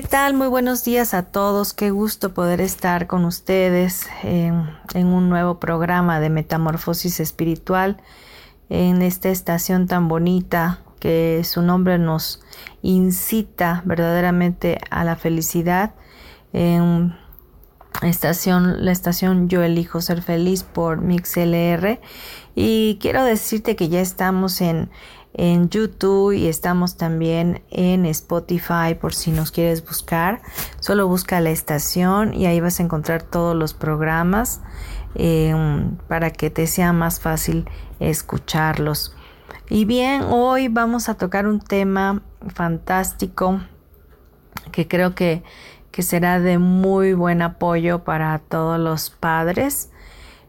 ¿Qué tal? Muy buenos días a todos. Qué gusto poder estar con ustedes en, un nuevo programa de Metamorfosis Espiritual en esta estación tan bonita que su nombre nos incita verdaderamente a la felicidad. En estación, la estación Yo elijo ser feliz por MixLR y quiero decirte que ya estamos en en YouTube y estamos también en Spotify por si nos quieres buscar. Solo busca la estación y ahí vas a encontrar todos los programas em, para que te sea más fácil escucharlos. Y bien, hoy vamos a tocar un tema fantástico que creo que, que será de muy buen apoyo para todos los padres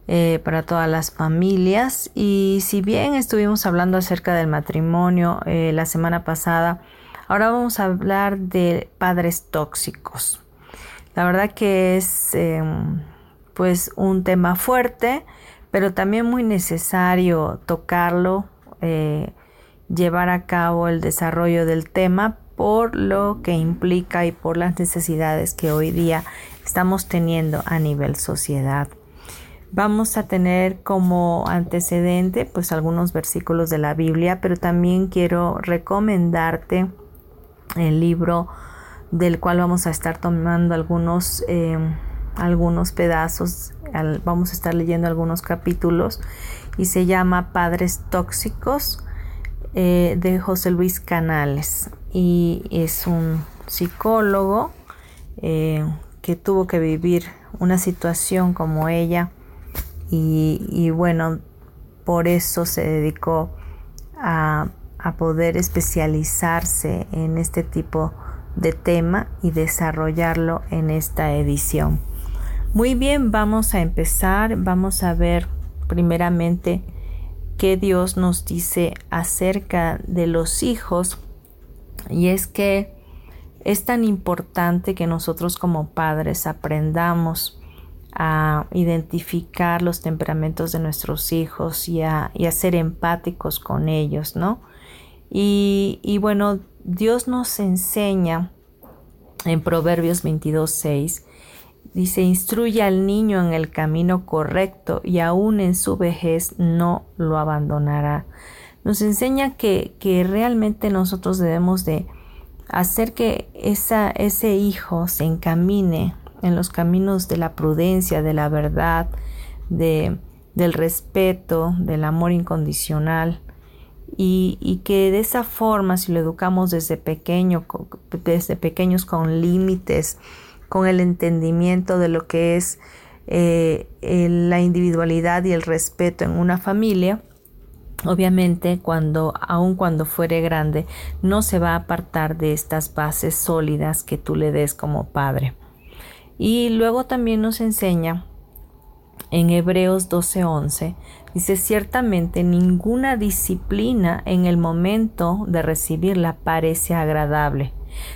eh, para todas las familias. Y si bien estuvimos hablando acerca del matrimonio eh, la semana pasada, ahora vamos a hablar de padres tóxicos. La verdad que es em, pues un tema fuerte, pero también muy necesario tocarlo, eh, llevar a cabo el desarrollo del tema por lo que implica y por las necesidades que hoy día estamos teniendo a nivel sociedad. Vamos a tener como antecedente pues algunos versículos de la Biblia, pero también quiero recomendarte el libro del cual vamos a estar tomando algunos, eh, algunos pedazos, vamos a estar leyendo algunos capítulos y se llama Padres Tóxicos eh, de José Luis Canales. Y es un psicólogo eh, que tuvo que vivir una situación como ella y, bueno, por eso se dedicó a, poder especializarse en este tipo de tema y desarrollarlo en esta edición. Muy bien, vamos a empezar, vamos a ver primeramente qué Dios nos dice acerca de los hijos y es que es tan importante que nosotros como padres aprendamos a identificar los temperamentos de nuestros hijos y a, ser empáticos con ellos, ¿no? Y, bueno, Dios nos enseña en Proverbios 22.6, dice, instruye al niño en el camino correcto y aún en su vejez no lo abandonará. Nos enseña que, que realmente nosotros debemos de hacer que esa, ese hijo se encamine en los caminos de la prudencia, de la verdad, de, del respeto, del amor incondicional. Y, que de esa forma, si lo educamos desde pequeño, desde pequeños con límites, con el entendimiento de lo que es eh, la individualidad y el respeto en una familia, obviamente cuando, aun cuando fuere grande, no se va a apartar de estas bases sólidas que tú le des como padre. Y luego también nos enseña en Hebreos 12:11, dice, ciertamente ninguna disciplina en el momento de recibirla parece agradable,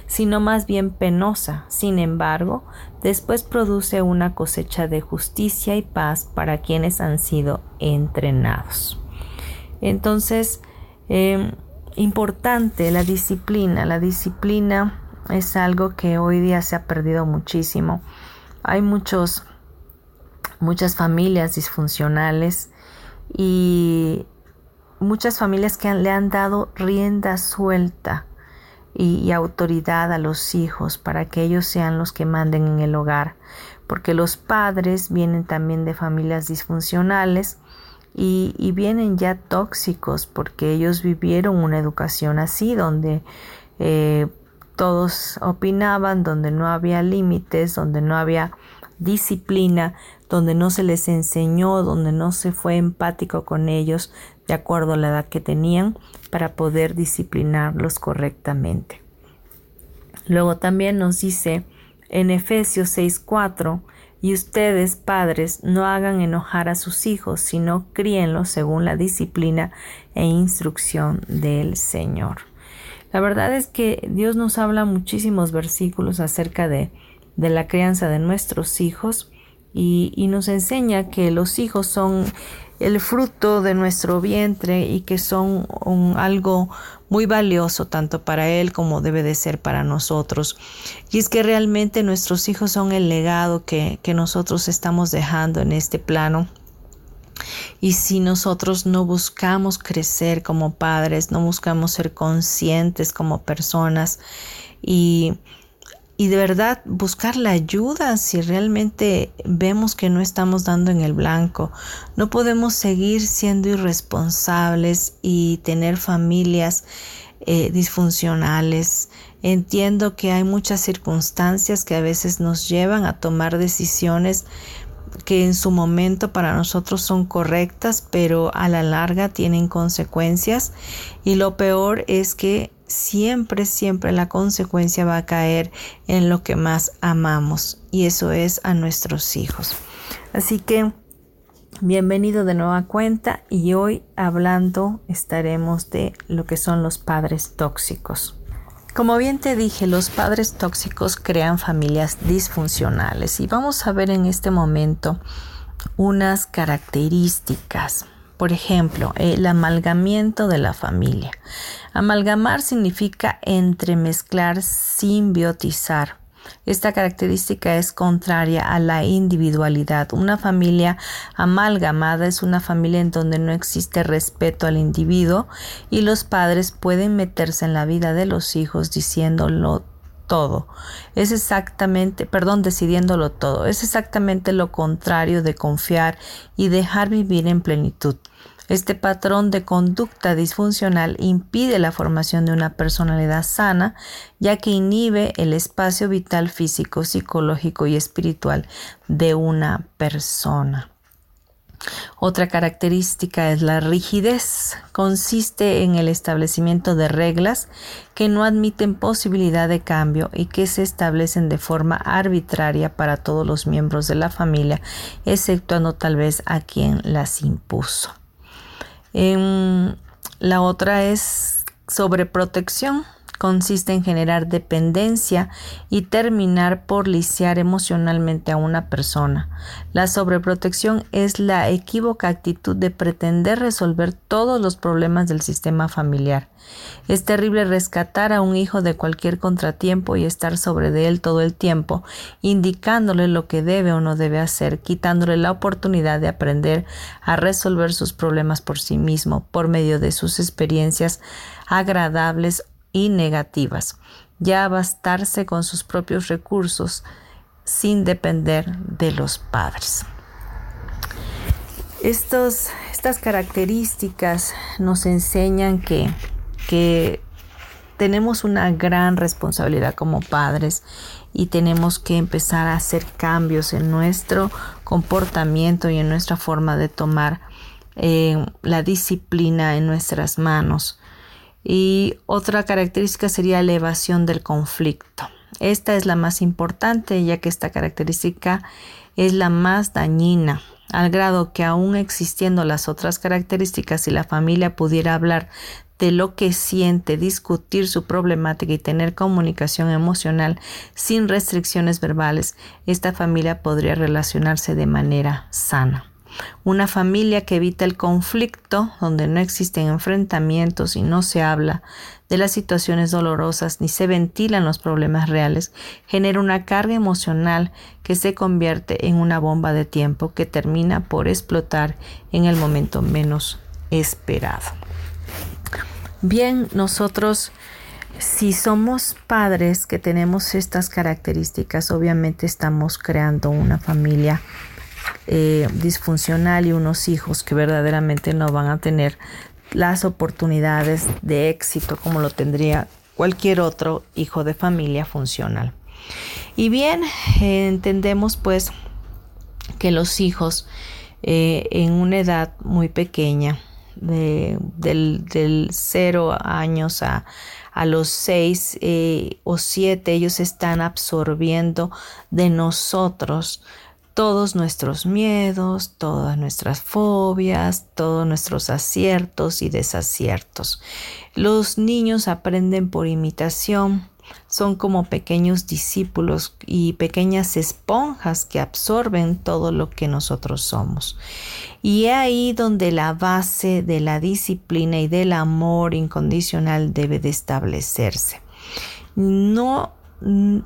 sino más bien penosa. Sin embargo, después produce una cosecha de justicia y paz para quienes han sido entrenados. Entonces, em, importante la disciplina. La disciplina es algo que hoy día se ha perdido muchísimo. Hay muchos, muchas familias disfuncionales y muchas familias que le han dado rienda suelta y, autoridad a los hijos para que ellos sean los que manden en el hogar, porque los padres vienen también de familias disfuncionales y, vienen ya tóxicos porque ellos vivieron una educación así donde eh, todos opinaban, donde no había límites, donde no había disciplina, donde no se les enseñó, donde no se fue empático con ellos de acuerdo a la edad que tenían para poder disciplinarlos correctamente. Luego también nos dice en Efesios 6:4, y ustedes, padres, no hagan enojar a sus hijos, sino críenlos según la disciplina e instrucción del Señor. La verdad es que Dios nos habla muchísimos versículos acerca de, de la crianza de nuestros hijos y, y nos enseña que los hijos son el fruto de nuestro vientre y que son un, algo muy valioso tanto para Él como debe de ser para nosotros. Y es que realmente nuestros hijos son el legado que, que nosotros estamos dejando en este plano. Y si nosotros no buscamos crecer como padres, no buscamos ser conscientes como personas y y de verdad buscar la ayuda si realmente vemos que no estamos dando en el blanco. No podemos seguir siendo irresponsables y tener familias eh, disfuncionales. Entiendo que hay muchas circunstancias que a veces nos llevan a tomar decisiones que en su momento para nosotros son correctas, pero a la larga tienen consecuencias. Y lo peor es que siempre, siempre la consecuencia va a caer en lo que más amamos y eso es a nuestros hijos. Así que bienvenido de nueva cuenta y hoy hablando estaremos de lo que son los padres tóxicos. Como bien te dije, los padres tóxicos crean familias disfuncionales y vamos a ver en este momento unas características por ejemplo, el amalgamiento de la familia. Amalgamar significa entremezclar, simbiotizar. Esta característica es contraria a la individualidad. Una familia amalgamada es una familia en donde no existe respeto al individuo y los padres pueden meterse en la vida de los hijos diciéndolo todo. Es exactamente, perdón, decidiéndolo todo. Es exactamente lo contrario de confiar y dejar vivir en plenitud. Este patrón de conducta disfuncional impide la formación de una personalidad sana, ya que inhibe el espacio vital físico, psicológico y espiritual de una persona. Otra característica es la rigidez. Consiste en el establecimiento de reglas que no admiten posibilidad de cambio y que se establecen de forma arbitraria para todos los miembros de la familia, exceptuando tal vez a quien las impuso. La otra es sobreprotección consiste en generar dependencia y terminar por lisiar emocionalmente a una persona. La sobreprotección es la equívoca actitud de pretender resolver todos los problemas del sistema familiar. Es terrible rescatar a un hijo de cualquier contratiempo y estar sobre de él todo el tiempo, indicándole lo que debe o no debe hacer, quitándole la oportunidad de aprender a resolver sus problemas por sí mismo, por medio de sus experiencias agradables y negativas, ya bastarse con sus propios recursos sin depender de los padres. Estos, estas características nos enseñan que, que tenemos una gran responsabilidad como padres y tenemos que empezar a hacer cambios en nuestro comportamiento y en nuestra forma de tomar eh, la disciplina en nuestras manos. Y otra característica sería elevación del conflicto. Esta es la más importante ya que esta característica es la más dañina, al grado que aún existiendo las otras características, si la familia pudiera hablar de lo que siente, discutir su problemática y tener comunicación emocional sin restricciones verbales, esta familia podría relacionarse de manera sana. Una familia que evita el conflicto, donde no existen enfrentamientos y no se habla de las situaciones dolorosas ni se ventilan los problemas reales, genera una carga emocional que se convierte en una bomba de tiempo que termina por explotar en el momento menos esperado. Bien, nosotros si somos padres que tenemos estas características, obviamente estamos creando una familia eh, disfuncional y unos hijos que verdaderamente no van a tener las oportunidades de éxito como lo tendría cualquier otro hijo de familia funcional. Y bien, entendemos pues que los hijos eh, en una edad muy pequeña, de, del, del cero años a, a los seis eh, o siete, ellos están absorbiendo de nosotros todos nuestros miedos, todas nuestras fobias, todos nuestros aciertos y desaciertos. Los niños aprenden por imitación, son como pequeños discípulos y pequeñas esponjas que absorben todo lo que nosotros somos. Y es ahí donde la base de la disciplina y del amor incondicional debe de establecerse. No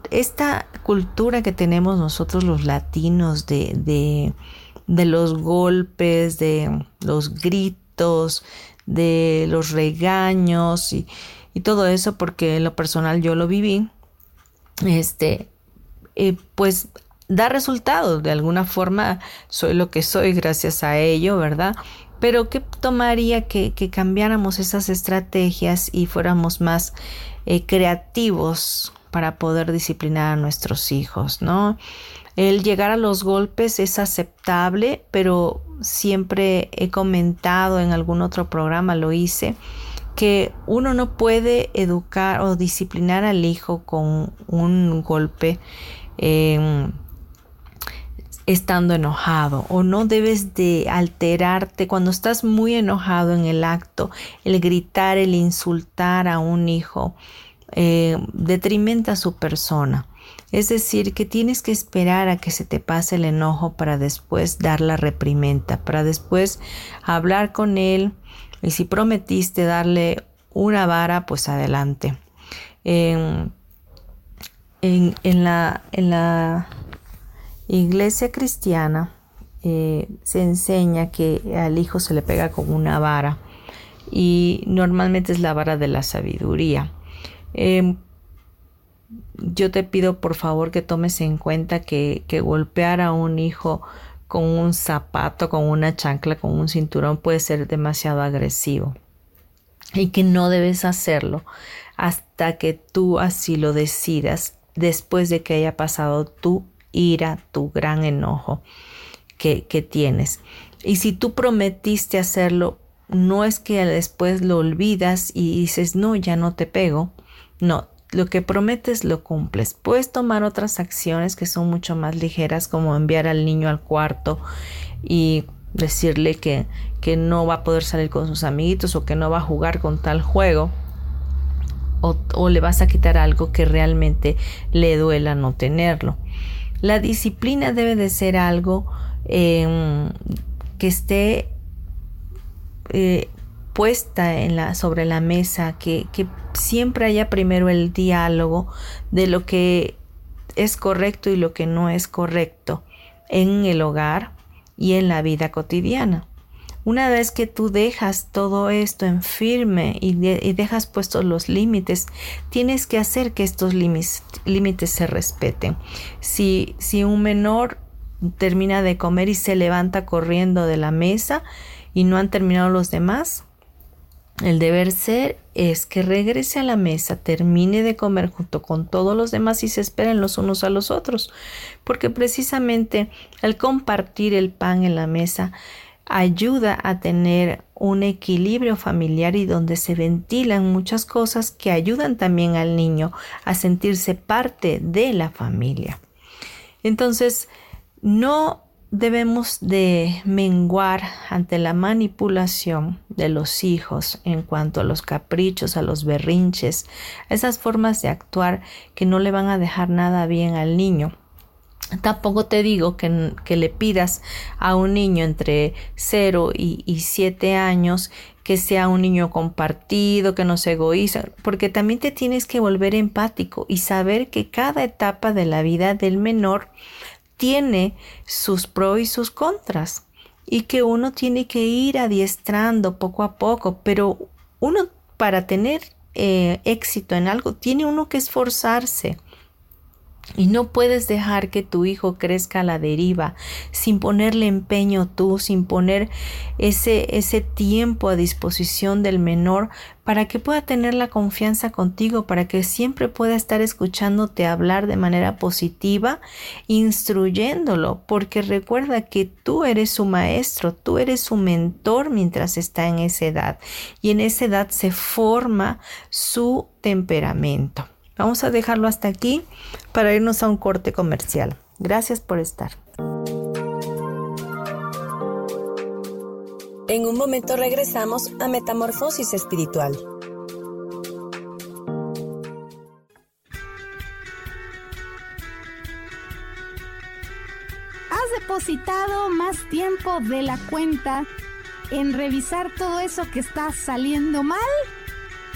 esta cultura que tenemos nosotros los latinos de, de, los golpes, de los gritos, de los regaños y, todo eso porque en lo personal yo lo viví, este, eh, pues da resultados, de alguna forma soy lo que soy gracias a ello, ¿verdad? Pero ¿qué tomaría que, que cambiáramos esas estrategias y fuéramos más eh, creativos para poder disciplinar a nuestros hijos, ¿no? El llegar a los golpes es aceptable, pero siempre he comentado en algún otro programa, lo hice, que uno no puede educar o disciplinar al hijo con un golpe em, estando enojado o no debes de alterarte cuando estás muy enojado en el acto, el gritar, el insultar a un hijo eh, detrimenta a su persona. Es decir, que tienes que esperar a que se te pase el enojo para después dar la reprimenda, para después hablar con él, y si prometiste darle una vara, pues adelante. En, la, iglesia cristiana eh, se enseña que al hijo se le pega con una vara y normalmente es la vara de la sabiduría. Em, yo te pido por favor que tomes en cuenta que, golpear a un hijo con un zapato, con una chancla, con un cinturón puede ser demasiado agresivo y que no debes hacerlo hasta que tú así lo decidas después de que haya pasado tu ira, tu gran enojo que, que tienes. Y si tú prometiste hacerlo, no es que después lo olvidas y dices, no, ya no te pego. No, lo que prometes lo cumples. Puedes tomar otras acciones que son mucho más ligeras como enviar al niño al cuarto y decirle que, que no va a poder salir con sus amiguitos o que no va a jugar con tal juego. O, le vas a quitar algo que realmente le duela no tenerlo. La disciplina debe de ser algo em, que esté eh, puesta en la, sobre la mesa, que, siempre haya primero el diálogo de lo que es correcto y lo que no es correcto en el hogar y en la vida cotidiana. Una vez que tú dejas todo esto en firme y, dejas puestos los límites, tienes que hacer que estos límites se respeten. Si un menor termina de comer y se levanta corriendo de la mesa y no han terminado los demás, el deber ser es que regrese a la mesa, termine de comer junto con todos los demás y se esperen los unos a los otros, porque precisamente el compartir el pan en la mesa ayuda a tener un equilibrio familiar y donde se ventilan muchas cosas que ayudan también al niño a sentirse parte de la familia. Entonces, no debemos de menguar ante la manipulación de los hijos en cuanto a los caprichos, a los berrinches, esas formas de actuar que no le van a dejar nada bien al niño. Tampoco te digo que, que le pidas a un niño entre 0 y, 7 años que sea un niño compartido, que no se egoísta, porque también te tienes que volver empático y saber que cada etapa de la vida del menor tiene sus pros y sus contras y que uno tiene que ir adiestrando poco a poco, pero uno para tener eh, éxito en algo, tiene uno que esforzarse. Y no puedes dejar que tu hijo crezca a la deriva sin ponerle empeño tú, sin poner ese, ese tiempo a disposición del menor para que pueda tener la confianza contigo, para que siempre pueda estar escuchándote hablar de manera positiva, instruyéndolo, porque recuerda que tú eres su maestro, tú eres su mentor mientras está en esa edad y en esa edad se forma su temperamento. Vamos a dejarlo hasta aquí para irnos a un corte comercial. Gracias por estar. En un momento regresamos a Metamorfosis Espiritual. ¿Has depositado más tiempo de la cuenta en revisar todo eso que está saliendo mal?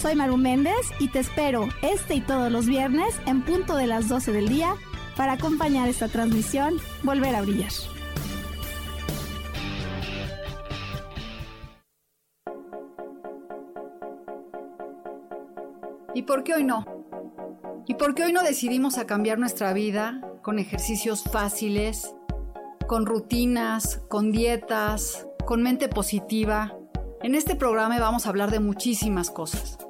Soy Maru Méndez y te espero este y todos los viernes en punto de las 12 del día para acompañar esta transmisión Volver a Brillar. ¿Y por qué hoy no? ¿Y por qué hoy no decidimos a cambiar nuestra vida con ejercicios fáciles, con rutinas, con dietas, con mente positiva? En este programa vamos a hablar de muchísimas cosas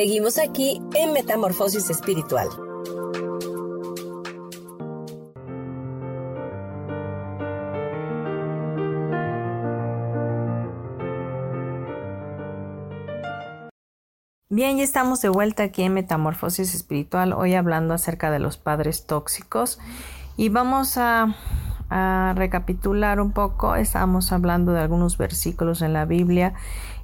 Seguimos aquí en Metamorfosis Espiritual. Bien, ya estamos de vuelta aquí en Metamorfosis Espiritual, hoy hablando acerca de los padres tóxicos y vamos a, recapitular un poco, estábamos hablando de algunos versículos en la Biblia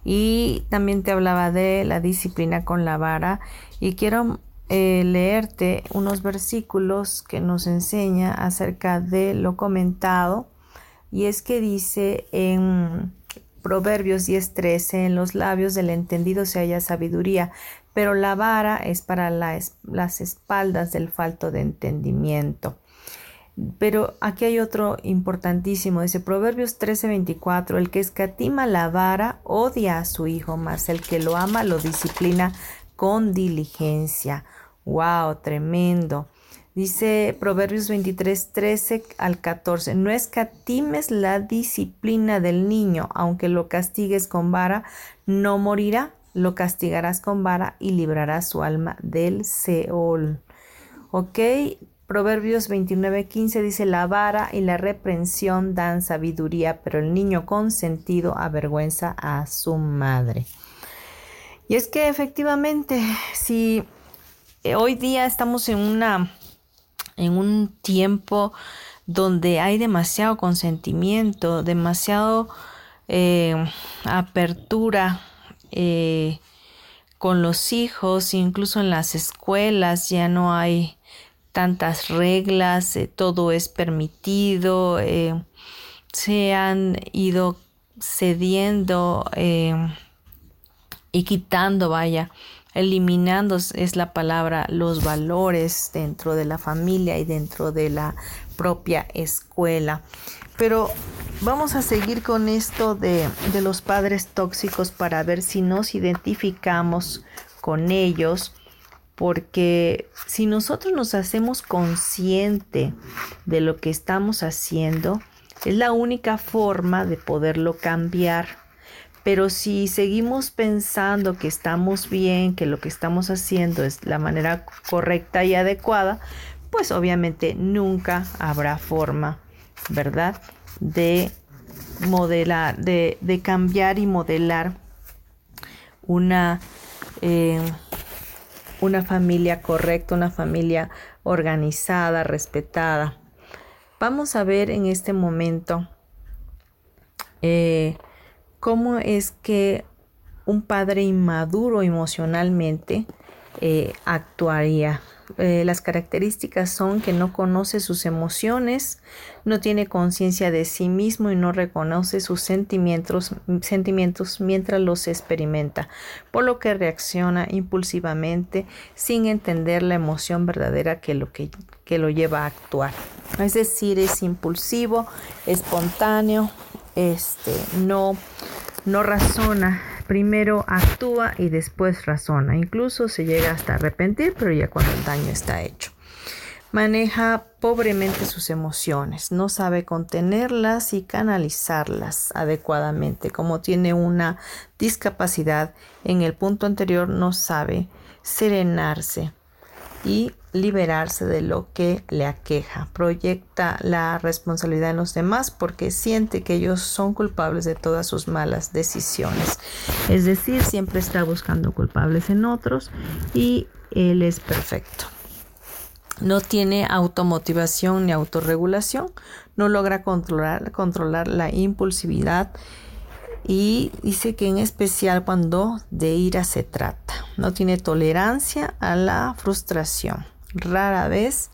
y también te hablaba de la disciplina con la vara y quiero eh, leerte unos versículos que nos enseña acerca de lo comentado y es que dice en Proverbios 10:13 en los labios del entendido se halla sabiduría pero la vara es para las espaldas del falto de entendimiento. Pero aquí hay otro importantísimo, dice Proverbios 13:24, el que escatima la vara odia a su hijo, mas el que lo ama lo disciplina con diligencia. ¡Wow! Tremendo. Dice Proverbios 23, 13 al 14, no escatimes la disciplina del niño, aunque lo castigues con vara, no morirá, lo castigarás con vara y librarás su alma del Seol. ¿Ok? Proverbios 29:15 dice, la vara y la reprensión dan sabiduría, pero el niño consentido avergüenza a su madre. Y es que efectivamente, si eh, hoy día estamos en una en un tiempo donde hay demasiado consentimiento, demasiado eh, apertura eh, con los hijos, incluso en las escuelas ya no hay tantas reglas, todo es permitido, se han ido cediendo y quitando, vaya, eliminando es la palabra los valores dentro de la familia y dentro de la propia escuela. Pero vamos a seguir con esto de, de los padres tóxicos para ver si nos identificamos con ellos porque si nosotros nos hacemos consciente de lo que estamos haciendo, es la única forma de poderlo cambiar. Pero si seguimos pensando que estamos bien, que lo que estamos haciendo es la manera correcta y adecuada, pues obviamente nunca habrá forma, ¿verdad? De modelar, de, cambiar y modelar una, eh, una familia correcta, una familia organizada, respetada. Vamos a ver en este momento eh, cómo es que un padre inmaduro emocionalmente eh, actuaría. Eh, las características son que no conoce sus emociones, no tiene conciencia de sí mismo y no reconoce sus sentimientos, sentimientos mientras los experimenta, por lo que reacciona impulsivamente sin entender la emoción verdadera que lo, que, que lo lleva a actuar. Es decir, es impulsivo, espontáneo, este, no, no razona, primero actúa y después razona. Incluso se llega hasta arrepentir, pero ya cuando el daño está hecho. Maneja pobremente sus emociones, no sabe contenerlas y canalizarlas adecuadamente. Como tiene una discapacidad en el punto anterior, no sabe serenarse y liberarse de lo que le aqueja. Proyecta la responsabilidad en los demás porque siente que ellos son culpables de todas sus malas decisiones. Es decir, siempre está buscando culpables en otros y él es perfecto. No tiene automotivación ni autorregulación, no logra controlar, controlar la impulsividad y dice que en especial cuando de ira se trata. No tiene tolerancia a la frustración. Rara vez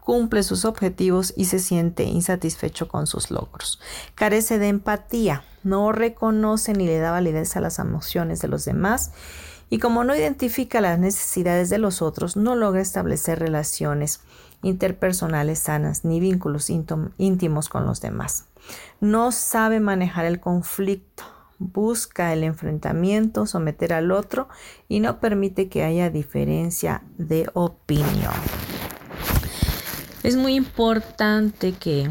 cumple sus objetivos y se siente insatisfecho con sus logros. Carece de empatía, no reconoce ni le da validez a las emociones de los demás y como no identifica las necesidades de los otros, no logra establecer relaciones interpersonales sanas ni vínculos íntimos con los demás. No sabe manejar el conflicto, busca el enfrentamiento, someter al otro y no permite que haya diferencia de opinión. Es muy importante que,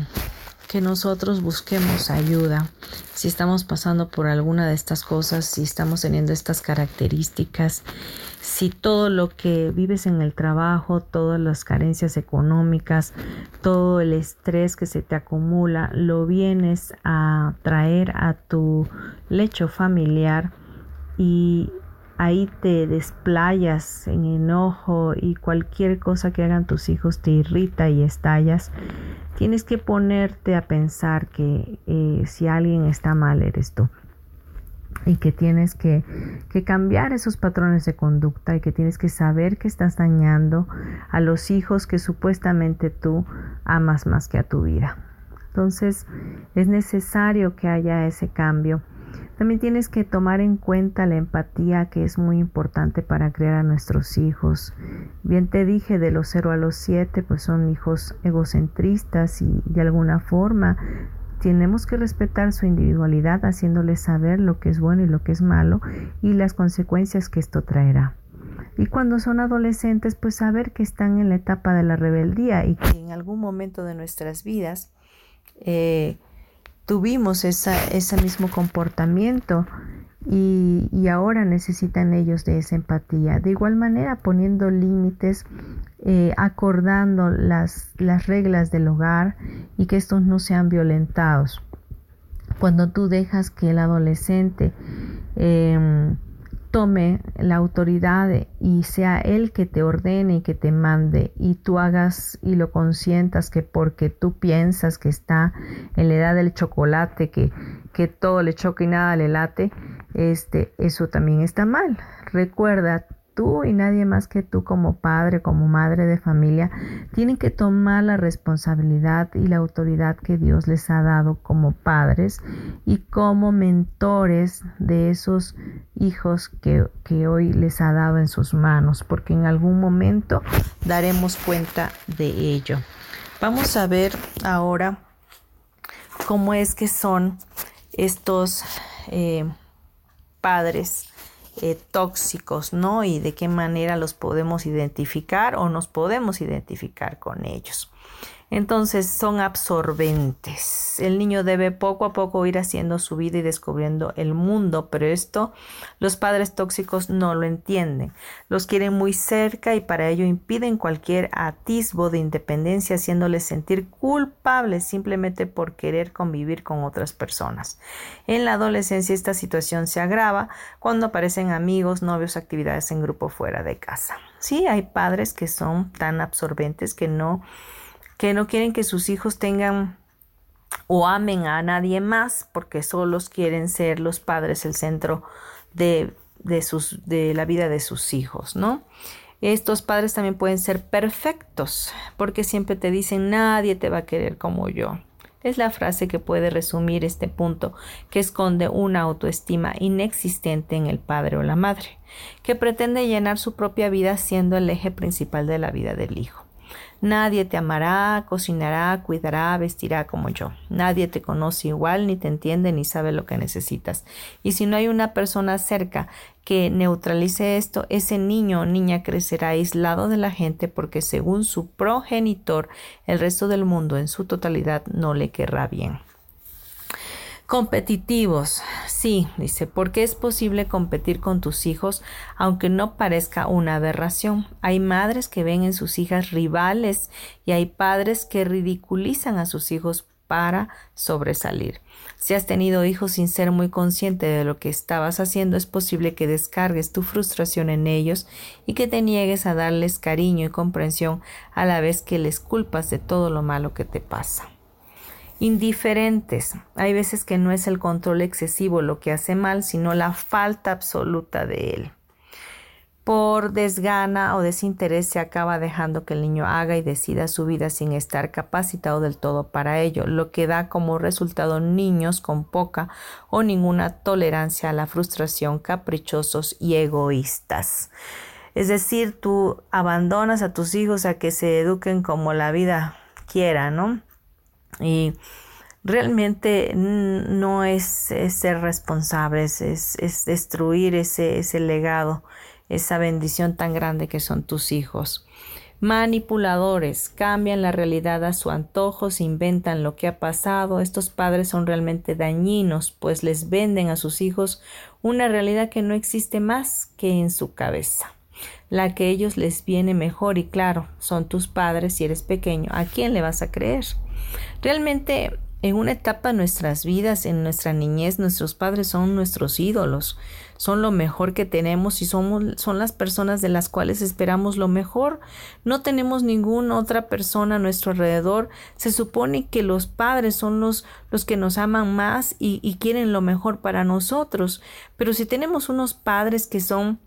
que nosotros busquemos ayuda. Si estamos pasando por alguna de estas cosas, si estamos teniendo estas características si todo lo que vives en el trabajo, todas las carencias económicas, todo el estrés que se te acumula, lo vienes a traer a tu lecho familiar y ahí te desplayas en enojo y cualquier cosa que hagan tus hijos te irrita y estallas, tienes que ponerte a pensar que eh, si alguien está mal eres tú y que tienes que, cambiar esos patrones de conducta y que tienes que saber que estás dañando a los hijos que supuestamente tú amas más que a tu vida. Entonces es necesario que haya ese cambio. También tienes que tomar en cuenta la empatía que es muy importante para crear a nuestros hijos. Bien te dije de los 0 a los 7, pues son hijos egocentristas y de alguna forma tenemos que respetar su individualidad haciéndoles saber lo que es bueno y lo que es malo y las consecuencias que esto traerá. Y cuando son adolescentes, pues saber que están en la etapa de la rebeldía y que en algún momento de nuestras vidas eh, tuvimos ese mismo comportamiento y, ahora necesitan ellos de esa empatía. De igual manera, poniendo límites eh, acordando las, las reglas del hogar y que estos no sean violentados. Cuando tú dejas que el adolescente em, tome la autoridad y sea él que te ordene y que te mande y tú hagas y lo consientas que porque tú piensas que está en la edad del chocolate, que, que todo le choca y nada le late, este, eso también está mal. Recuerda, tú y nadie más que tú como padre, como madre de familia, tienen que tomar la responsabilidad y la autoridad que Dios les ha dado como padres y como mentores de esos hijos que, que hoy les ha dado en sus manos, porque en algún momento daremos cuenta de ello. Vamos a ver ahora cómo es que son estos eh, padres eh, tóxicos, ¿no? Y de qué manera los podemos identificar o nos podemos identificar con ellos. Entonces son absorbentes. El niño debe poco a poco ir haciendo su vida y descubriendo el mundo, pero esto los padres tóxicos no lo entienden. Los quieren muy cerca y para ello impiden cualquier atisbo de independencia, haciéndoles sentir culpables simplemente por querer convivir con otras personas. En la adolescencia esta situación se agrava cuando aparecen amigos, novios, actividades en grupo fuera de casa. Sí, hay padres que son tan absorbentes que no que no quieren que sus hijos tengan o amen a nadie más porque solos quieren ser los padres el centro de, sus, de la vida de sus hijos, ¿no? Estos padres también pueden ser perfectos porque siempre te dicen nadie te va a querer como yo. Es la frase que puede resumir este punto que esconde una autoestima inexistente en el padre o la madre, que pretende llenar su propia vida siendo el eje principal de la vida del hijo. Nadie te amará, cocinará, cuidará, vestirá como yo. Nadie te conoce igual, ni te entiende, ni sabe lo que necesitas. Y si no hay una persona cerca que neutralice esto, ese niño o niña crecerá aislado de la gente porque según su progenitor, el resto del mundo en su totalidad no le querrá bien. Competitivos. Sí, dice, porque es posible competir con tus hijos aunque no parezca una aberración. Hay madres que ven en sus hijas rivales y hay padres que ridiculizan a sus hijos para sobresalir. Si has tenido hijos sin ser muy consciente de lo que estabas haciendo, es posible que descargues tu frustración en ellos y que te niegues a darles cariño y comprensión a la vez que les culpas de todo lo malo que te pasa indiferentes. Hay veces que no es el control excesivo lo que hace mal, sino la falta absoluta de él. Por desgana o desinterés se acaba dejando que el niño haga y decida su vida sin estar capacitado del todo para ello, lo que da como resultado niños con poca o ninguna tolerancia a la frustración, caprichosos y egoístas. Es decir, tú abandonas a tus hijos a que se eduquen como la vida quiera, ¿no? Y realmente no es, ser responsables, es, destruir ese, ese legado, esa bendición tan grande que son tus hijos. Manipuladores, cambian la realidad a su antojo, se inventan lo que ha pasado. Estos padres son realmente dañinos, pues les venden a sus hijos una realidad que no existe más que en su cabeza la que ellos les viene mejor y claro, son tus padres si eres pequeño, ¿a quién le vas a creer? Realmente en una etapa de nuestras vidas, en nuestra niñez, nuestros padres son nuestros ídolos, son lo mejor que tenemos y somos, son las personas de las cuales esperamos lo mejor. No tenemos ninguna otra persona a nuestro alrededor. Se supone que los padres son los, los que nos aman más y, y quieren lo mejor para nosotros. Pero si tenemos unos padres que son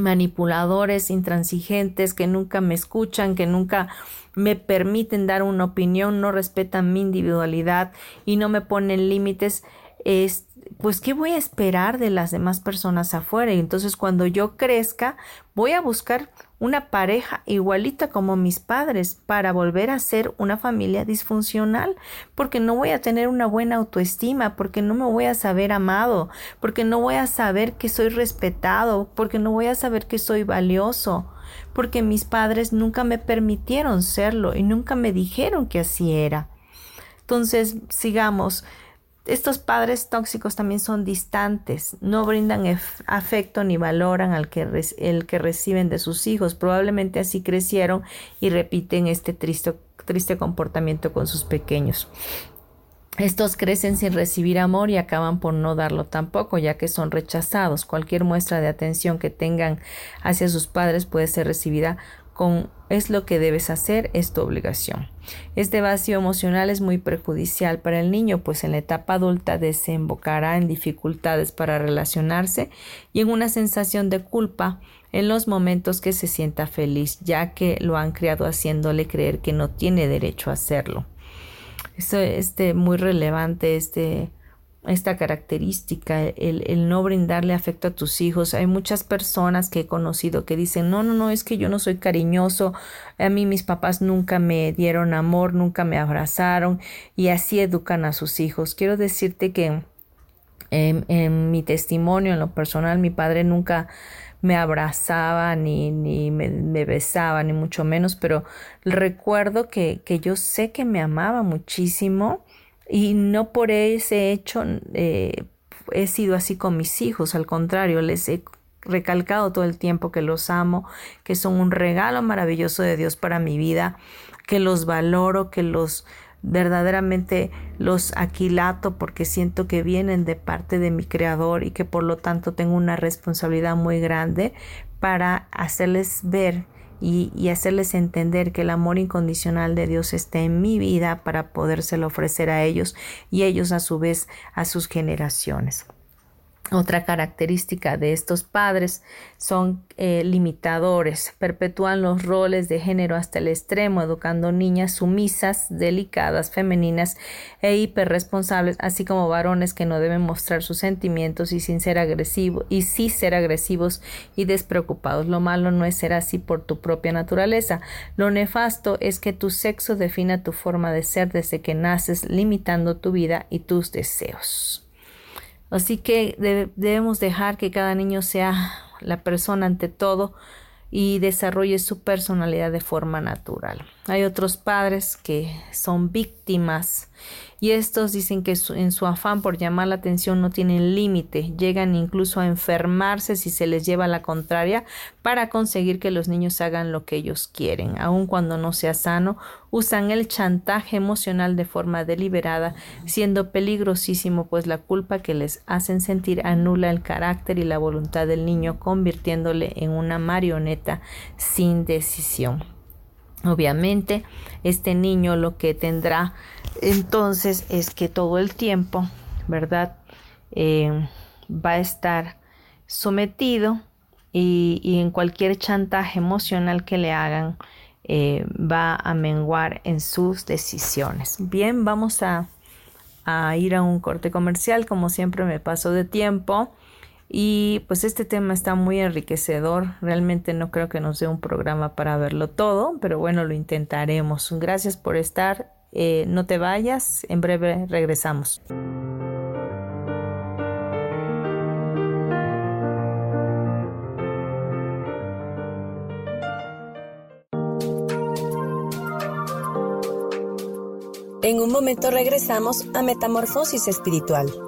manipuladores, intransigentes, que nunca me escuchan, que nunca me permiten dar una opinión, no respetan mi individualidad y no me ponen límites, es, pues ¿qué voy a esperar de las demás personas afuera? Y entonces cuando yo crezca, voy a buscar una pareja igualita como mis padres para volver a ser una familia disfuncional, porque no voy a tener una buena autoestima, porque no me voy a saber amado, porque no voy a saber que soy respetado, porque no voy a saber que soy valioso, porque mis padres nunca me permitieron serlo y nunca me dijeron que así era. Entonces, sigamos estos padres tóxicos también son distantes, no brindan afecto ni valoran al que el que reciben de sus hijos. Probablemente así crecieron y repiten este triste, triste comportamiento con sus pequeños. Estos crecen sin recibir amor y acaban por no darlo tampoco, ya que son rechazados. Cualquier muestra de atención que tengan hacia sus padres puede ser recibida con es lo que debes hacer, es tu obligación. Este vacío emocional es muy perjudicial para el niño, pues en la etapa adulta desembocará en dificultades para relacionarse y en una sensación de culpa en los momentos que se sienta feliz, ya que lo han criado haciéndole creer que no tiene derecho a hacerlo. Esto es este, muy relevante, este, esta característica, el, no brindarle afecto a tus hijos. Hay muchas personas que he conocido que dicen, no, no, no, es que yo no soy cariñoso, a mí mis papás nunca me dieron amor, nunca me abrazaron y así educan a sus hijos. Quiero decirte que en mi testimonio, en lo personal, mi padre nunca me abrazaba ni, ni me, besaba, ni mucho menos, pero recuerdo que, que, yo sé que me amaba muchísimo y no por ese hecho eh, he sido así con mis hijos, al contrario, les he recalcado todo el tiempo que los amo, que son un regalo maravilloso de Dios para mi vida, que los valoro, que los verdaderamente los aquilato porque siento que vienen de parte de mi creador y que por lo tanto tengo una responsabilidad muy grande para hacerles ver y, hacerles entender que el amor incondicional de Dios está en mi vida para podérselo ofrecer a ellos y ellos a su vez a sus generaciones. Otra característica de estos padres son eh, limitadores, perpetúan los roles de género hasta el extremo, educando niñas sumisas, delicadas, femeninas e hiperresponsables, así como varones que no deben mostrar sus sentimientos y sin ser agresivos y sí ser agresivos y despreocupados. Lo malo no es ser así por tu propia naturaleza. Lo nefasto es que tu sexo defina tu forma de ser desde que naces, limitando tu vida y tus deseos. Así que debemos dejar que cada niño sea la persona ante todo y desarrolle su personalidad de forma natural. Hay otros padres que son víctimas y estos dicen que en su afán por llamar la atención no tienen límite, llegan incluso a enfermarse si se les lleva la contraria para conseguir que los niños hagan lo que ellos quieren, aun cuando no sea sano, usan el chantaje emocional de forma deliberada, siendo peligrosísimo pues la culpa que les hacen sentir anula el carácter y la voluntad del niño, convirtiéndole en una marioneta sin decisión. Obviamente, este niño lo que tendrá entonces es que todo el tiempo, ¿verdad? Eh, va a estar sometido y, en cualquier chantaje emocional que le hagan eh, va a menguar en sus decisiones. Bien, vamos a, a ir a un corte comercial, como siempre me paso de tiempo. Y pues este tema está muy enriquecedor. Realmente no creo que nos dé un programa para verlo todo, pero bueno, lo intentaremos. Gracias por estar. Eh, no te vayas. En breve regresamos. En un momento regresamos a Metamorfosis Espiritual.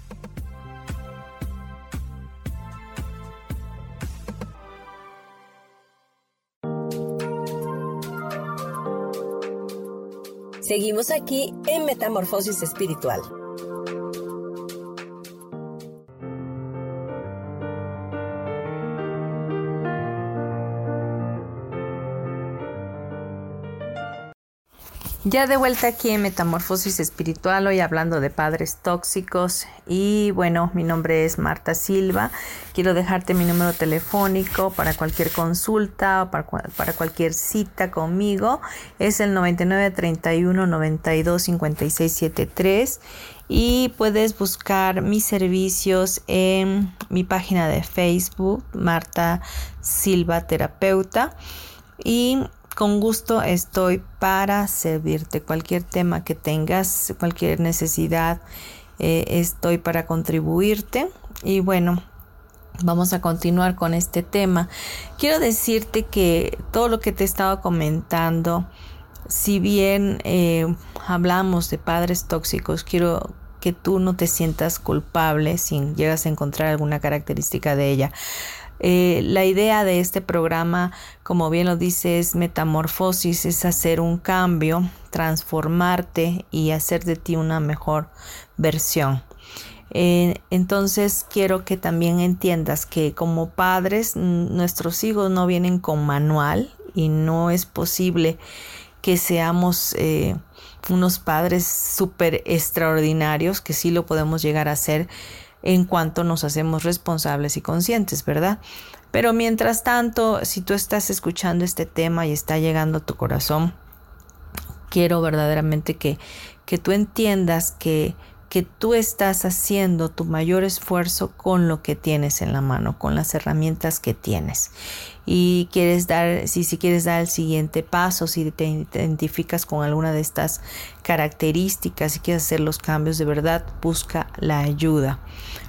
Seguimos aquí en Metamorfosis Espiritual. Ya de vuelta aquí en Metamorfosis Espiritual, hoy hablando de padres tóxicos. Y bueno, mi nombre es Marta Silva. Quiero dejarte mi número telefónico para cualquier consulta o para, para cualquier cita conmigo. Es el 99 31 92 56 73. Y puedes buscar mis servicios en mi página de Facebook, Marta Silva Terapeuta. Y con gusto estoy para servirte. Cualquier tema que tengas, cualquier necesidad, eh, estoy para contribuirte. Y bueno, vamos a continuar con este tema. Quiero decirte que todo lo que te he estado comentando, si bien eh, hablamos de padres tóxicos, quiero que tú no te sientas culpable si llegas a encontrar alguna característica de ella. Eh, la idea de este programa, como bien lo dice, es metamorfosis, es hacer un cambio, transformarte y hacer de ti una mejor versión. Eh, entonces quiero que también entiendas que como padres nuestros hijos no vienen con manual y no es posible que seamos eh, unos padres súper extraordinarios, que sí lo podemos llegar a ser, en cuanto nos hacemos responsables y conscientes, ¿verdad? Pero mientras tanto, si tú estás escuchando este tema y está llegando a tu corazón, quiero verdaderamente que, que tú entiendas que, que tú estás haciendo tu mayor esfuerzo con lo que tienes en la mano, con las herramientas que tienes. Y quieres dar, si, si quieres dar el siguiente paso, si te identificas con alguna de estas características, si quieres hacer los cambios de verdad, busca la ayuda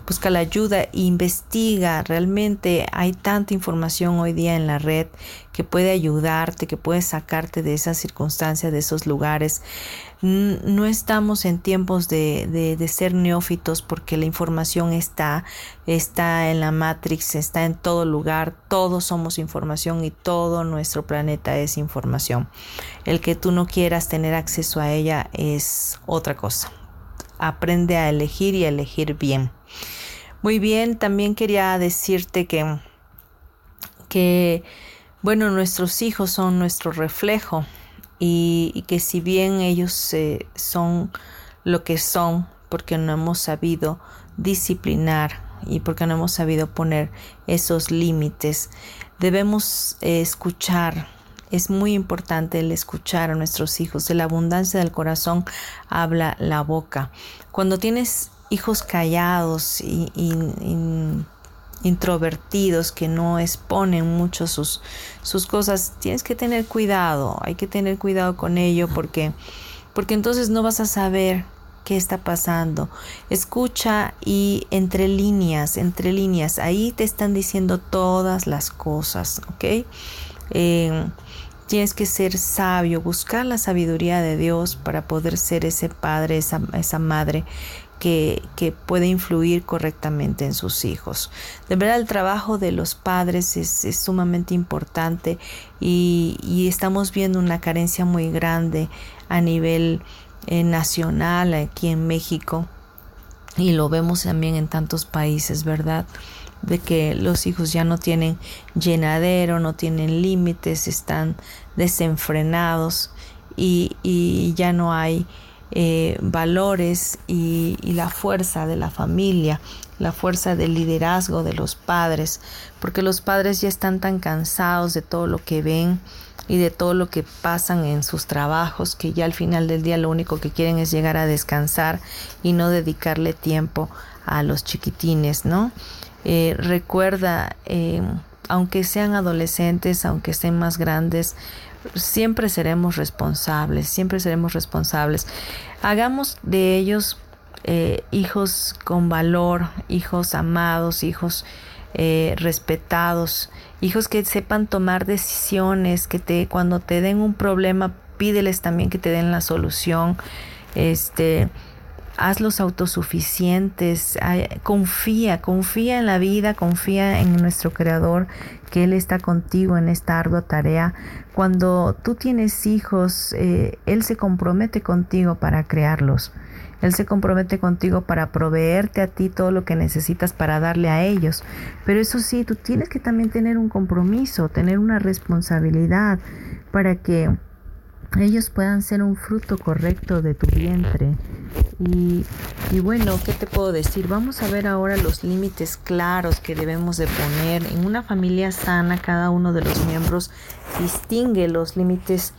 busca la ayuda, investiga, realmente hay tanta información hoy día en la red que puede ayudarte, que puede sacarte de esas circunstancias, de esos lugares. No estamos en tiempos de, de, ser neófitos porque la información está, está en la Matrix, está en todo lugar, todos somos información y todo nuestro planeta es información. El que tú no quieras tener acceso a ella es otra cosa. Aprende a elegir y a elegir bien. Muy bien, también quería decirte que, que bueno, nuestros hijos son nuestro reflejo y, que si bien ellos eh, son lo que son, porque no hemos sabido disciplinar y porque no hemos sabido poner esos límites, debemos eh, escuchar. Es muy importante el escuchar a nuestros hijos. De la abundancia del corazón habla la boca. Cuando tienes hijos callados y, introvertidos que no exponen mucho sus, sus cosas, tienes que tener cuidado, hay que tener cuidado con ello porque, porque entonces no vas a saber qué está pasando. Escucha y entre líneas, entre líneas, ahí te están diciendo todas las cosas, ¿ok? Eh, tienes que ser sabio, buscar la sabiduría de Dios para poder ser ese padre, esa, esa madre que, puede influir correctamente en sus hijos. De verdad el trabajo de los padres es, sumamente importante y, estamos viendo una carencia muy grande a nivel eh, nacional aquí en México y lo vemos también en tantos países, ¿verdad? De que los hijos ya no tienen llenadero, no tienen límites, están desenfrenados y ya no hay eh, valores y, la fuerza de la familia, la fuerza del liderazgo de los padres, porque los padres ya están tan cansados de todo lo que ven y de todo lo que pasan en sus trabajos, que ya al final del día lo único que quieren es llegar a descansar y no dedicarle tiempo a los chiquitines, ¿no? Eh, recuerda, eh, aunque sean adolescentes, aunque estén más grandes, siempre seremos responsables, siempre seremos responsables. Hagamos de ellos eh, hijos con valor, hijos amados, hijos eh, respetados, hijos que sepan tomar decisiones, que te cuando te den un problema pídeles también que te den la solución, este hazlos autosuficientes, confía, confía en la vida, confía en nuestro Creador, que Él está contigo en esta ardua tarea. Cuando tú tienes hijos, eh, Él se compromete contigo para crearlos. Él se compromete contigo para proveerte a ti todo lo que necesitas para darle a ellos. Pero eso sí, tú tienes que también tener un compromiso, tener una responsabilidad para que ellos puedan ser un fruto correcto de tu vientre. Y, y, bueno, ¿qué te puedo decir? Vamos a ver ahora los límites claros que debemos de poner. En una familia sana, cada uno de los miembros distingue los límites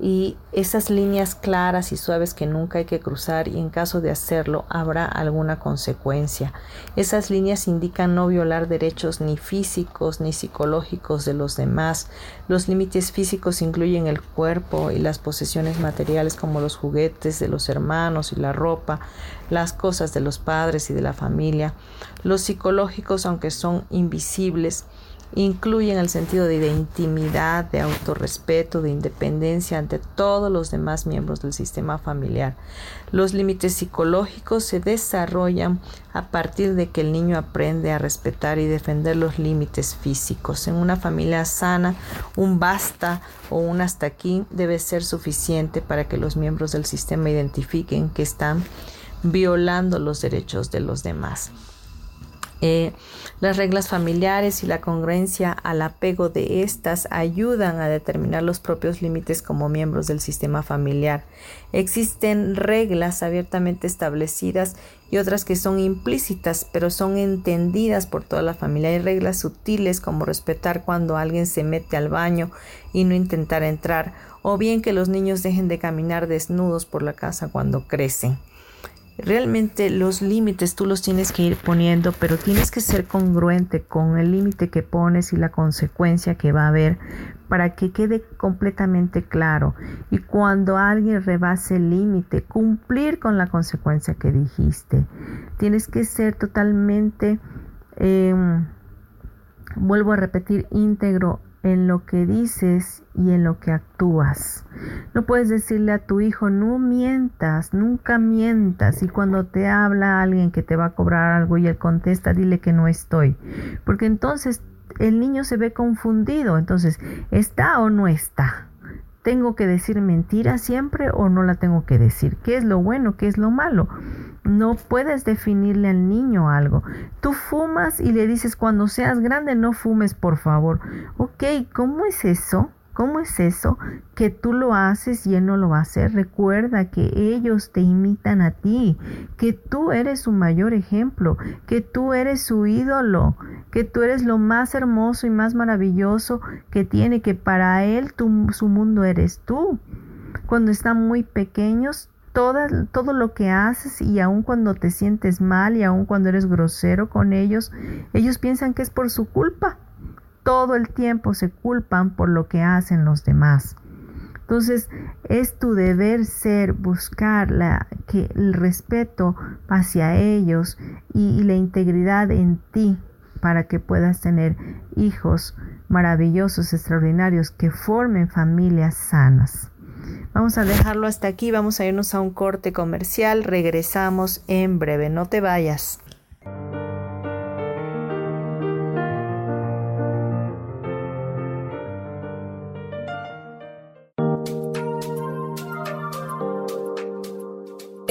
y esas líneas claras y suaves que nunca hay que cruzar y en caso de hacerlo habrá alguna consecuencia. Esas líneas indican no violar derechos ni físicos ni psicológicos de los demás. Los límites físicos incluyen el cuerpo y las posesiones materiales como los juguetes de los hermanos y la ropa, las cosas de los padres y de la familia. Los psicológicos, aunque son invisibles, incluyen el sentido de intimidad, de autorrespeto, de independencia ante todos los demás miembros del sistema familiar. Los límites psicológicos se desarrollan a partir de que el niño aprende a respetar y defender los límites físicos. En una familia sana, un basta o un hasta aquí debe ser suficiente para que los miembros del sistema identifiquen que están violando los derechos de los demás. Eh, las reglas familiares y la congruencia al apego de estas ayudan a determinar los propios límites como miembros del sistema familiar. Existen reglas abiertamente establecidas y otras que son implícitas, pero son entendidas por toda la familia. Hay reglas sutiles como respetar cuando alguien se mete al baño y no intentar entrar, o bien que los niños dejen de caminar desnudos por la casa cuando crecen. Realmente los límites tú los tienes que ir poniendo, pero tienes que ser congruente con el límite que pones y la consecuencia que va a haber para que quede completamente claro. Y cuando alguien rebase el límite, cumplir con la consecuencia que dijiste. Tienes que ser totalmente, em, vuelvo a repetir, íntegro en lo que dices y en lo que actúas. No puedes decirle a tu hijo, no mientas, nunca mientas. Y cuando te habla alguien que te va a cobrar algo y él contesta, dile que no estoy. Porque entonces el niño se ve confundido. Entonces, ¿está o no está? ¿Tengo que decir mentira siempre o no la tengo que decir? ¿Qué es lo bueno? ¿Qué es lo malo? No puedes definirle al niño algo. Tú fumas y le dices cuando seas grande no fumes, por favor. Ok, ¿cómo es eso? ¿Cómo es eso? Que tú lo haces y él no lo va a hacer. Recuerda que ellos te imitan a ti, que tú eres su mayor ejemplo, que tú eres su ídolo, que tú eres lo más hermoso y más maravilloso que tiene, que para él su mundo eres tú. Cuando están muy pequeños, todo lo que haces y aun cuando te sientes mal y aun cuando eres grosero con ellos, ellos piensan que es por su culpa todo el tiempo se culpan por lo que hacen los demás. Entonces, es tu deber ser buscar la, el respeto hacia ellos y, la integridad en ti para que puedas tener hijos maravillosos, extraordinarios, que formen familias sanas. Vamos a dejarlo hasta aquí, vamos a irnos a un corte comercial, regresamos en breve, no te vayas.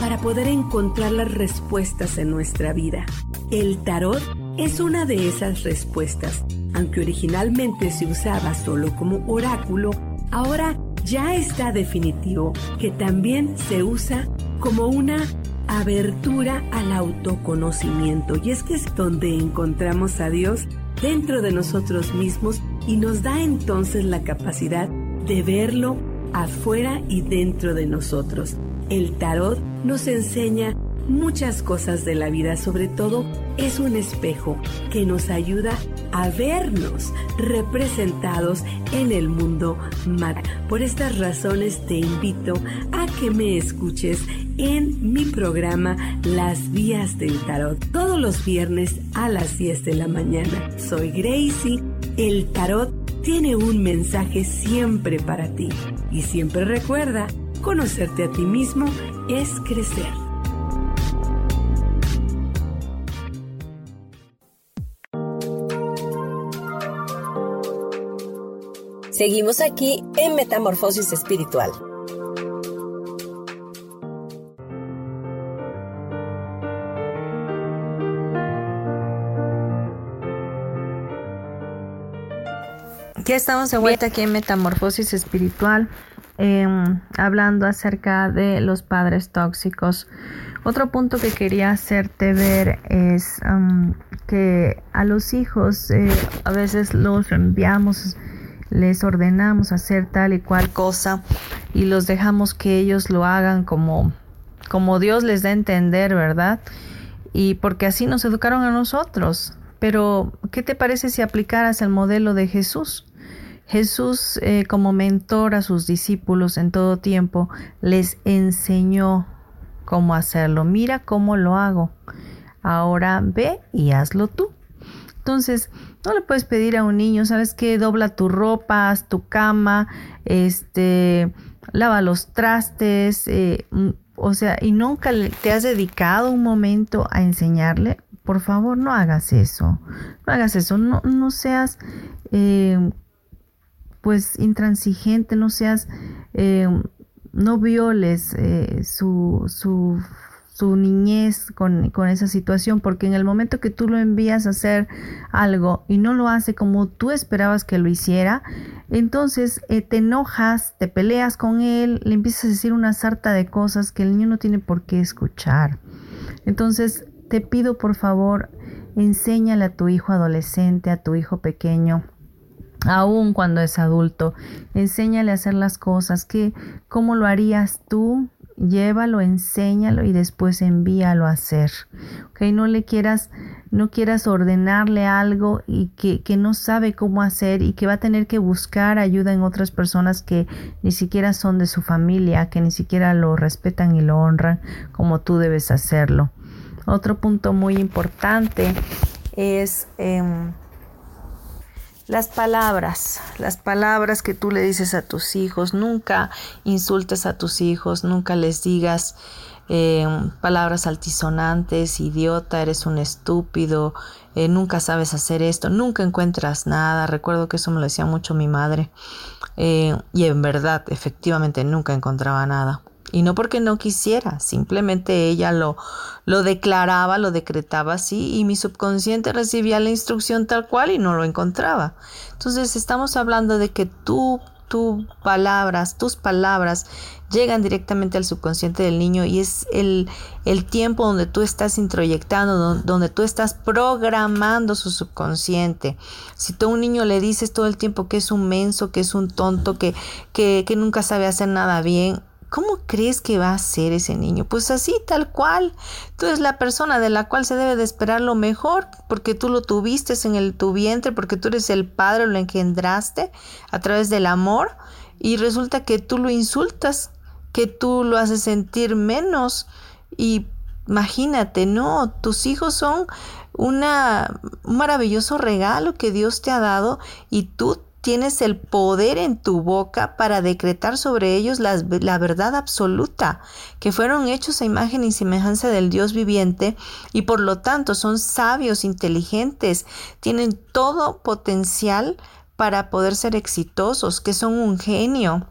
para poder encontrar las respuestas en nuestra vida. El tarot es una de esas respuestas. Aunque originalmente se usaba solo como oráculo, ahora ya está definitivo que también se usa como una abertura al autoconocimiento. Y es que es donde encontramos a Dios dentro de nosotros mismos y nos da entonces la capacidad de verlo afuera y dentro de nosotros. El tarot nos enseña muchas cosas de la vida, sobre todo es un espejo que nos ayuda a vernos representados en el mundo mar. Por estas razones te invito a que me escuches en mi programa Las Vías del Tarot todos los viernes a las 10 de la mañana. Soy Gracie, el tarot tiene un mensaje siempre para ti y siempre recuerda, conocerte a ti mismo es crecer. Seguimos aquí en Metamorfosis Espiritual. Ya estamos de vuelta aquí en Metamorfosis Espiritual, em, hablando acerca de los padres tóxicos. Otro punto que quería hacerte ver es que a los hijos eh, a veces los enviamos, les ordenamos hacer tal y cual cosa y los dejamos que ellos lo hagan como, como Dios les da a entender, ¿verdad? Y porque así nos educaron a nosotros. Pero, ¿qué te parece si aplicaras el modelo de Jesús? Jesús eh, como mentor a sus discípulos en todo tiempo les enseñó cómo hacerlo. Mira cómo lo hago. Ahora ve y hazlo tú. Entonces, no le puedes pedir a un niño, ¿sabes qué? Dobla tu ropa, haz tu cama, este, lava los trastes, eh, mm, o sea, y nunca te has dedicado un momento a enseñarle. Por favor, no hagas eso. No hagas eso. No, no seas eh, pues intransigente, no seas, eh, no violes eh, su, su, su niñez con, esa situación, porque en el momento que tú lo envías a hacer algo y no lo hace como tú esperabas que lo hiciera, entonces eh, te enojas, te peleas con él, le empiezas a decir una sarta de cosas que el niño no tiene por qué escuchar. Entonces te pido por favor, enséñale a tu hijo adolescente, a tu hijo pequeño, aún cuando es adulto, enséñale a hacer las cosas que, ¿cómo lo harías tú? llévalo, enséñalo y después envíalo a hacer. ¿Ok? No le quieras, no quieras ordenarle algo y que, que, no sabe cómo hacer y que va a tener que buscar ayuda en otras personas que ni siquiera son de su familia, que ni siquiera lo respetan y lo honran como tú debes hacerlo. Otro punto muy importante es em, las palabras, las palabras que tú le dices a tus hijos, nunca insultes a tus hijos, nunca les digas eh, palabras altisonantes, idiota, eres un estúpido, eh, nunca sabes hacer esto, nunca encuentras nada. Recuerdo que eso me lo decía mucho mi madre eh, y en verdad, efectivamente, nunca encontraba nada. Y no porque no quisiera, simplemente ella lo, lo declaraba, lo decretaba así y mi subconsciente recibía la instrucción tal cual y no lo encontraba. Entonces estamos hablando de que tú, tus palabras, tus palabras llegan directamente al subconsciente del niño y es el, el tiempo donde tú estás introyectando, donde, tú estás programando su subconsciente. Si tú a un niño le dices todo el tiempo que es un menso, que es un tonto, que, que, que nunca sabe hacer nada bien, ¿Cómo crees que va a ser ese niño? Pues así, tal cual. Tú eres la persona de la cual se debe de esperar lo mejor, porque tú lo tuviste en el, tu vientre, porque tú eres el padre, lo engendraste a través del amor, y resulta que tú lo insultas, que tú lo haces sentir menos. Y imagínate, no, tus hijos son una, un maravilloso regalo que Dios te ha dado y tú tienes el poder en tu boca para decretar sobre ellos la, verdad absoluta, que fueron hechos a imagen y semejanza del Dios viviente y por lo tanto son sabios, inteligentes, tienen todo potencial para poder ser exitosos, que son un genio.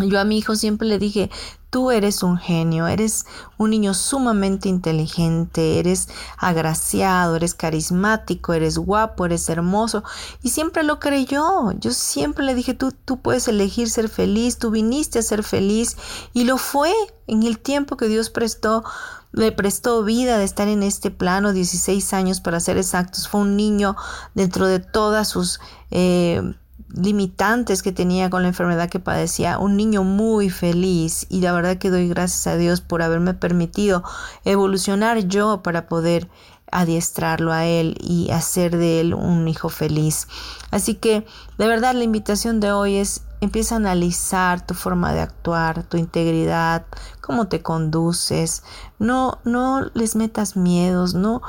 Yo a mi hijo siempre le dije, Tú eres un genio, eres un niño sumamente inteligente, eres agraciado, eres carismático, eres guapo, eres hermoso. Y siempre lo creyó. Yo siempre le dije, tú, tú puedes elegir ser feliz, tú viniste a ser feliz. Y lo fue en el tiempo que Dios prestó le prestó vida de estar en este plano, 16 años para ser exactos. Fue un niño dentro de todas sus eh, limitantes que tenía con la enfermedad que padecía, un niño muy feliz y la verdad que doy gracias a Dios por haberme permitido evolucionar yo para poder adiestrarlo a él y hacer de él un hijo feliz. Así que de verdad la invitación de hoy es empieza a analizar tu forma de actuar, tu integridad, cómo te conduces, no no les metas miedos, no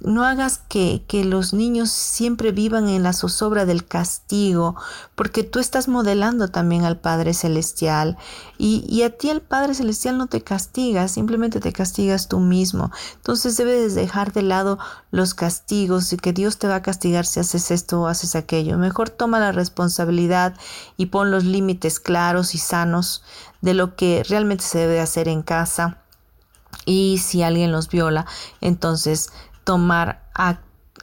no hagas que, que, los niños siempre vivan en la zozobra del castigo, porque tú estás modelando también al Padre Celestial y, y, a ti el Padre Celestial no te castiga, simplemente te castigas tú mismo. Entonces debes dejar de lado los castigos y que Dios te va a castigar si haces esto o haces aquello. Mejor toma la responsabilidad y pon los límites claros y sanos de lo que realmente se debe hacer en casa. Y si alguien los viola, entonces tomar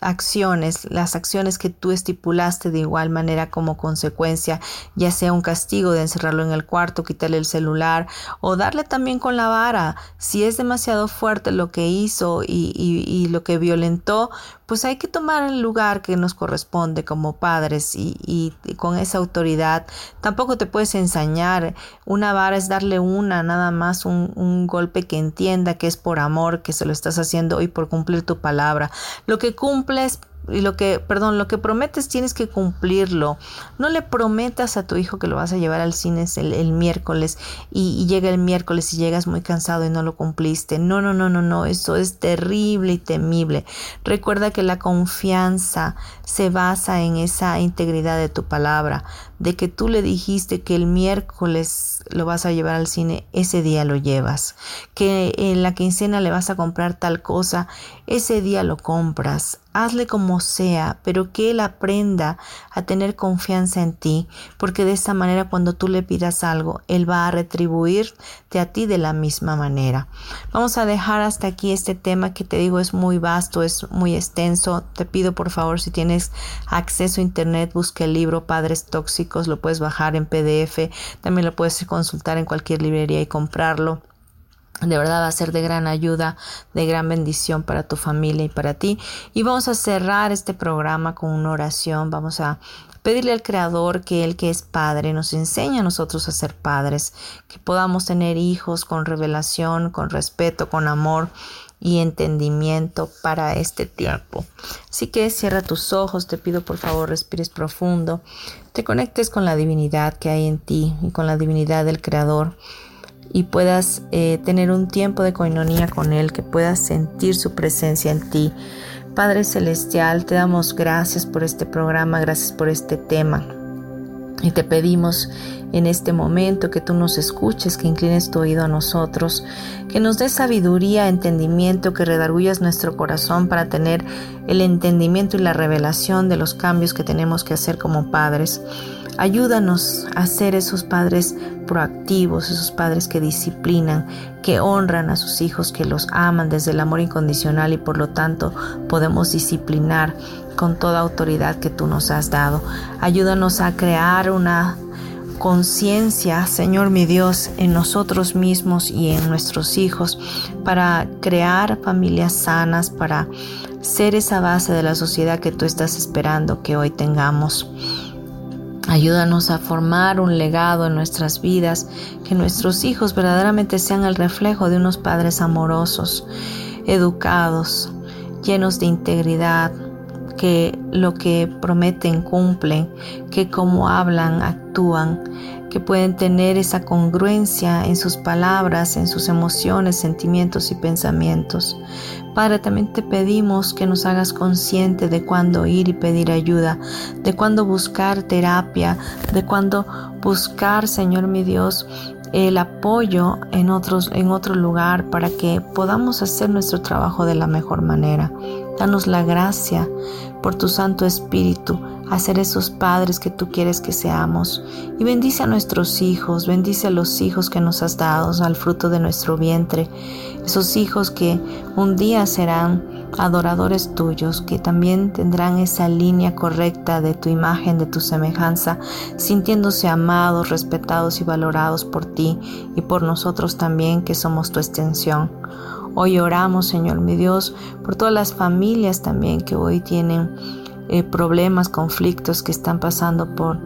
acciones, las acciones que tú estipulaste de igual manera como consecuencia, ya sea un castigo de encerrarlo en el cuarto, quitarle el celular o darle también con la vara. Si es demasiado fuerte lo que hizo y, lo que violentó, pues hay que tomar el lugar que nos corresponde como padres y, con esa autoridad. Tampoco te puedes ensañar. Una vara es darle una, nada más un, un, golpe que entienda que es por amor que se lo estás haciendo y por cumplir tu palabra. Lo que cumples y lo que, perdón, lo que prometes tienes que cumplirlo. No le prometas a tu hijo que lo vas a llevar al cine el, miércoles y, llega el miércoles y llegas muy cansado y no lo cumpliste. No, no, no, no, no, eso es terrible y temible. Recuerda que la confianza se basa en esa integridad de tu palabra, de que tú le dijiste que el miércoles lo vas a llevar al cine, ese día lo llevas. Que en la quincena le vas a comprar tal cosa, ese día lo compras hazle como sea, pero que Él aprenda a tener confianza en ti, porque de esa manera cuando tú le pidas algo, Él va a retribuirte a ti de la misma manera. Vamos a dejar hasta aquí este tema que te digo es muy vasto, es muy extenso. Te pido por favor si tienes acceso a internet, busque el libro Padres Tóxicos, lo puedes bajar en PDF, también lo puedes consultar en cualquier librería y comprarlo de verdad va a ser de gran ayuda, de gran bendición para tu familia y para ti. Y vamos a cerrar este programa con una oración. Vamos a pedirle al Creador que Él que es Padre nos enseñe a nosotros a ser padres, que podamos tener hijos con revelación, con respeto, con amor y entendimiento para este tiempo. Así que cierra tus ojos, te pido por favor respires profundo, te conectes con la divinidad que hay en ti y con la divinidad del Creador y puedas eh, tener un tiempo de coinonía con Él, que puedas sentir su presencia en ti. Padre Celestial, te damos gracias por este programa, gracias por este tema. Y te pedimos en este momento que tú nos escuches, que inclines tu oído a nosotros, que nos des sabiduría, entendimiento, que redargullas nuestro corazón para tener el entendimiento y la revelación de los cambios que tenemos que hacer como padres. Ayúdanos a ser esos padres proactivos, esos padres que disciplinan, que honran a sus hijos, que los aman desde el amor incondicional y por lo tanto podemos disciplinar con toda autoridad que tú nos has dado. Ayúdanos a crear una conciencia, Señor mi Dios, en nosotros mismos y en nuestros hijos para crear familias sanas, para ser esa base de la sociedad que tú estás esperando que hoy tengamos. Ayúdanos a formar un legado en nuestras vidas, que nuestros hijos verdaderamente sean el reflejo de unos padres amorosos, educados, llenos de integridad, que lo que prometen cumplen, que como hablan actúan, que pueden tener esa congruencia en sus palabras, en sus emociones, sentimientos y pensamientos. Padre, también te pedimos que nos hagas consciente de cuándo ir y pedir ayuda, de cuándo buscar terapia, de cuándo buscar, Señor mi Dios, el apoyo en, otros, en otro lugar para que podamos hacer nuestro trabajo de la mejor manera. Danos la gracia por tu Santo Espíritu a ser esos padres que tú quieres que seamos. Y bendice a nuestros hijos, bendice a los hijos que nos has dado, al fruto de nuestro vientre, esos hijos que un día serán adoradores tuyos, que también tendrán esa línea correcta de tu imagen, de tu semejanza, sintiéndose amados, respetados y valorados por ti y por nosotros también que somos tu extensión. Hoy oramos, Señor mi Dios, por todas las familias también que hoy tienen eh, problemas, conflictos, que están pasando por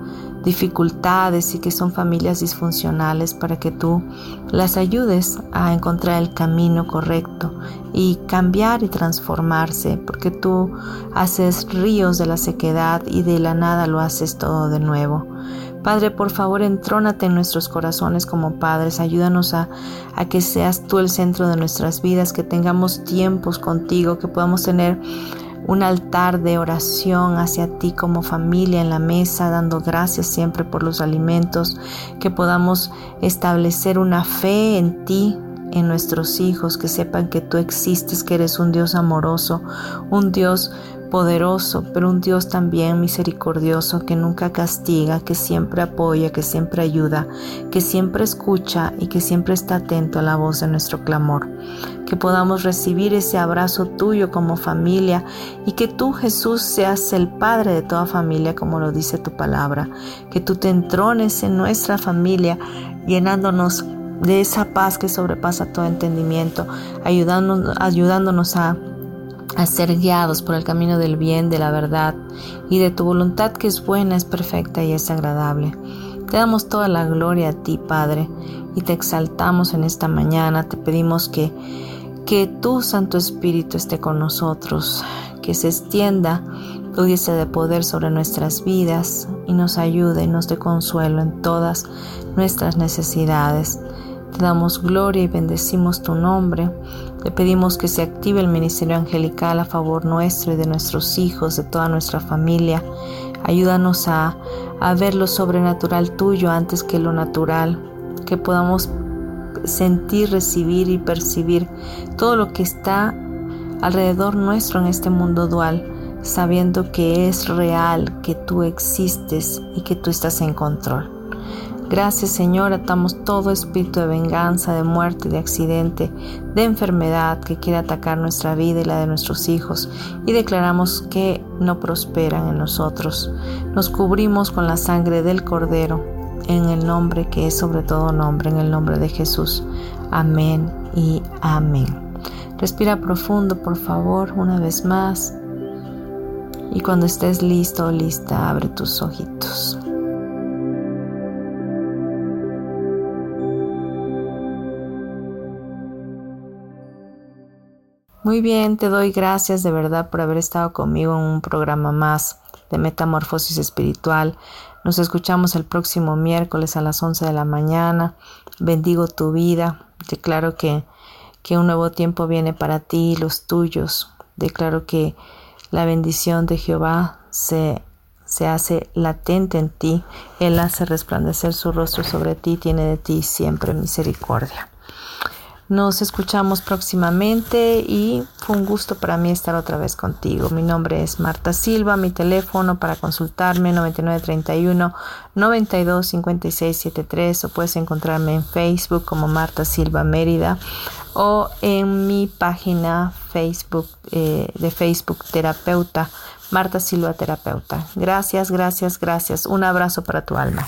dificultades y que son familias disfuncionales para que tú las ayudes a encontrar el camino correcto y cambiar y transformarse porque tú haces ríos de la sequedad y de la nada lo haces todo de nuevo. Padre, por favor, entrónate en nuestros corazones como padres. Ayúdanos a, a, que seas tú el centro de nuestras vidas, que tengamos tiempos contigo, que podamos tener un altar de oración hacia ti como familia en la mesa, dando gracias siempre por los alimentos, que podamos establecer una fe en ti en nuestros hijos, que sepan que tú existes, que eres un Dios amoroso, un Dios poderoso, pero un Dios también misericordioso que nunca castiga, que siempre apoya, que siempre ayuda, que siempre escucha y que siempre está atento a la voz de nuestro clamor. Que podamos recibir ese abrazo tuyo como familia y que tú Jesús seas el Padre de toda familia como lo dice tu palabra. Que tú te entrones en nuestra familia llenándonos de esa paz que sobrepasa todo entendimiento, ayudándonos, ayudándonos a a ser guiados por el camino del bien, de la verdad y de tu voluntad que es buena, es perfecta y es agradable. Te damos toda la gloria a ti, Padre, y te exaltamos en esta mañana. Te pedimos que, que tu Santo Espíritu esté con nosotros, que se extienda tu de poder sobre nuestras vidas y nos ayude y nos dé consuelo en todas nuestras necesidades. Te damos gloria y bendecimos tu nombre. Te pedimos que se active el ministerio angelical a favor nuestro y de nuestros hijos, de toda nuestra familia. Ayúdanos a, a ver lo sobrenatural tuyo antes que lo natural, que podamos sentir, recibir y percibir todo lo que está alrededor nuestro en este mundo dual sabiendo que es real, que tú existes y que tú estás en control. Gracias Señor, atamos todo espíritu de venganza, de muerte, de accidente, de enfermedad que quiera atacar nuestra vida y la de nuestros hijos y declaramos que no prosperan en nosotros. Nos cubrimos con la sangre del Cordero en el nombre que es sobre todo nombre, en el nombre de Jesús. Amén y amén. Respira profundo, por favor, una vez más. Y cuando estés listo o lista, abre tus ojitos. Muy bien, te doy gracias de verdad por haber estado conmigo en un programa más de Metamorfosis Espiritual. Nos escuchamos el próximo miércoles a las 11 de la mañana. Bendigo tu vida. Declaro que, que un nuevo tiempo viene para ti y los tuyos. Declaro que la bendición de Jehová se, se hace latente en ti. Él hace resplandecer su rostro sobre ti, tiene de ti siempre misericordia. Nos escuchamos próximamente y fue un gusto para mí estar otra vez contigo. Mi nombre es Marta Silva, mi teléfono para consultarme 9931 925673 o puedes encontrarme en Facebook como Marta Silva Mérida o en mi página Facebook eh, de Facebook Terapeuta Marta Silva Terapeuta. Gracias, gracias, gracias. Un abrazo para tu alma.